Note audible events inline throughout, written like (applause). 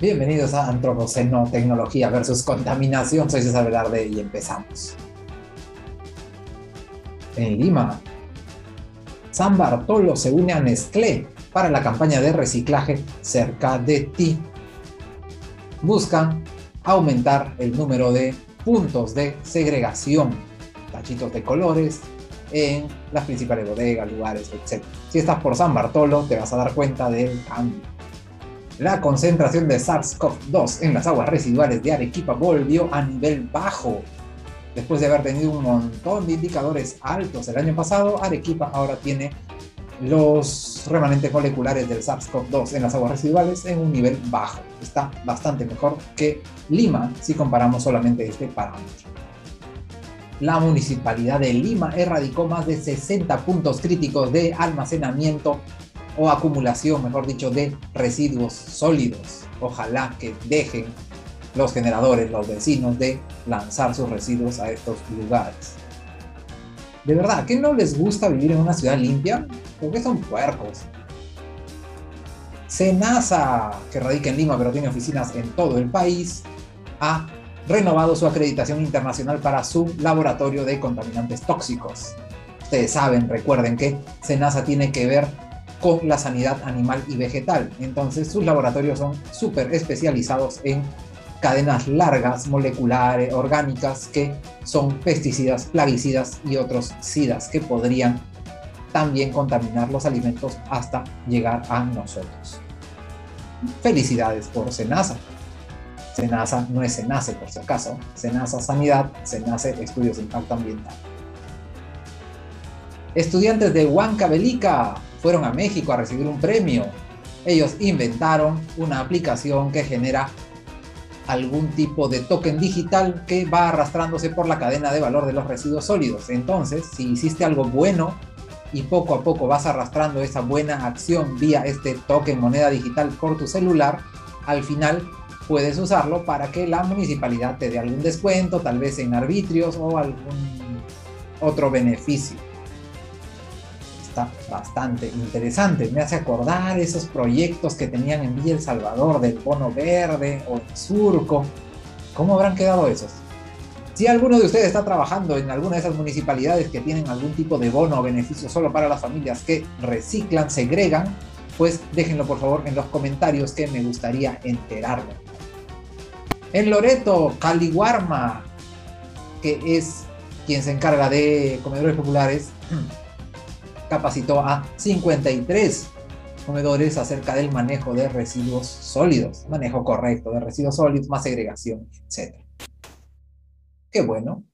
Bienvenidos a Antropoceno, Tecnología versus Contaminación. Soy César Velarde y empezamos. En Lima, San Bartolo se une a Nestlé para la campaña de reciclaje cerca de ti. Buscan aumentar el número de puntos de segregación, tachitos de colores en las principales bodegas, lugares, etc. Si estás por San Bartolo, te vas a dar cuenta del cambio. La concentración de SARS-CoV-2 en las aguas residuales de Arequipa volvió a nivel bajo. Después de haber tenido un montón de indicadores altos el año pasado, Arequipa ahora tiene los remanentes moleculares del SARS-CoV-2 en las aguas residuales en un nivel bajo. Está bastante mejor que Lima si comparamos solamente este parámetro. La municipalidad de Lima erradicó más de 60 puntos críticos de almacenamiento o acumulación, mejor dicho, de residuos sólidos. Ojalá que dejen los generadores, los vecinos, de lanzar sus residuos a estos lugares. De verdad, ¿qué no les gusta vivir en una ciudad limpia? Porque son puercos. Senasa, que radica en Lima pero tiene oficinas en todo el país, ha renovado su acreditación internacional para su laboratorio de contaminantes tóxicos. Ustedes saben, recuerden que Senasa tiene que ver con la sanidad animal y vegetal. Entonces sus laboratorios son súper especializados en cadenas largas, moleculares, orgánicas, que son pesticidas, plaguicidas y otros sidas que podrían también contaminar los alimentos hasta llegar a nosotros. Felicidades por Senasa. Senasa no es Senace por si acaso. Senasa Sanidad, Senace Estudios de Impacto Ambiental. Estudiantes de Huancavelica fueron a México a recibir un premio. Ellos inventaron una aplicación que genera algún tipo de token digital que va arrastrándose por la cadena de valor de los residuos sólidos. Entonces, si hiciste algo bueno y poco a poco vas arrastrando esa buena acción vía este token moneda digital por tu celular, al final puedes usarlo para que la municipalidad te dé algún descuento, tal vez en arbitrios o algún otro beneficio está bastante interesante. Me hace acordar esos proyectos que tenían en Villa El Salvador del Bono Verde o en Surco. ¿Cómo habrán quedado esos? Si alguno de ustedes está trabajando en alguna de esas municipalidades que tienen algún tipo de bono o beneficio solo para las familias que reciclan, segregan, pues déjenlo por favor en los comentarios que me gustaría enterarme. En Loreto, Caliguarma, que es quien se encarga de comedores populares, (clears throat) capacitó a 53 comedores acerca del manejo de residuos sólidos, manejo correcto de residuos sólidos, más segregación, etc. Qué bueno.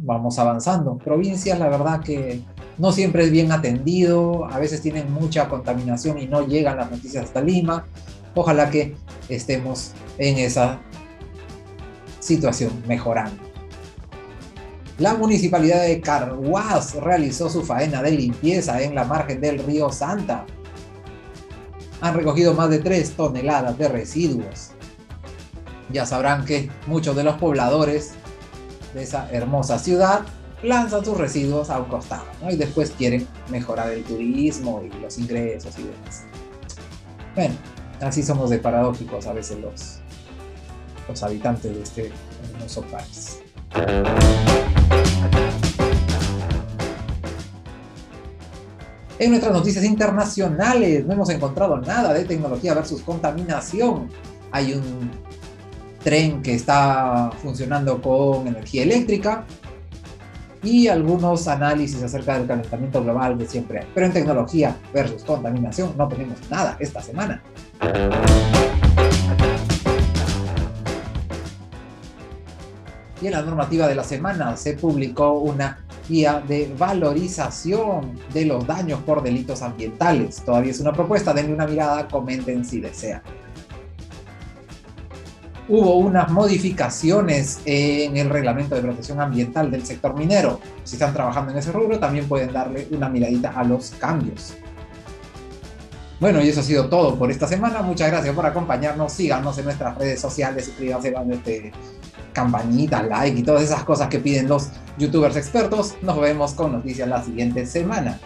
Vamos avanzando. Provincias, la verdad que no siempre es bien atendido, a veces tienen mucha contaminación y no llegan las noticias hasta Lima. Ojalá que estemos en esa situación mejorando. La municipalidad de Carhuaz realizó su faena de limpieza en la margen del río Santa. Han recogido más de 3 toneladas de residuos. Ya sabrán que muchos de los pobladores de esa hermosa ciudad lanzan sus residuos a un costado y después quieren mejorar el turismo y los ingresos y demás. Bueno, así somos de paradójicos a veces los, los habitantes de este hermoso país. En nuestras noticias internacionales no hemos encontrado nada de tecnología versus contaminación. Hay un tren que está funcionando con energía eléctrica y algunos análisis acerca del calentamiento global de siempre. Pero en tecnología versus contaminación no tenemos nada esta semana. Y en la normativa de la semana se publicó una guía de valorización de los daños por delitos ambientales. Todavía es una propuesta, denle una mirada, comenten si desean. Hubo unas modificaciones en el reglamento de protección ambiental del sector minero. Si están trabajando en ese rubro, también pueden darle una miradita a los cambios. Bueno, y eso ha sido todo por esta semana. Muchas gracias por acompañarnos. Síganos en nuestras redes sociales, suscríbanse a este campanita, like y todas esas cosas que piden los youtubers expertos. Nos vemos con noticias la siguiente semana.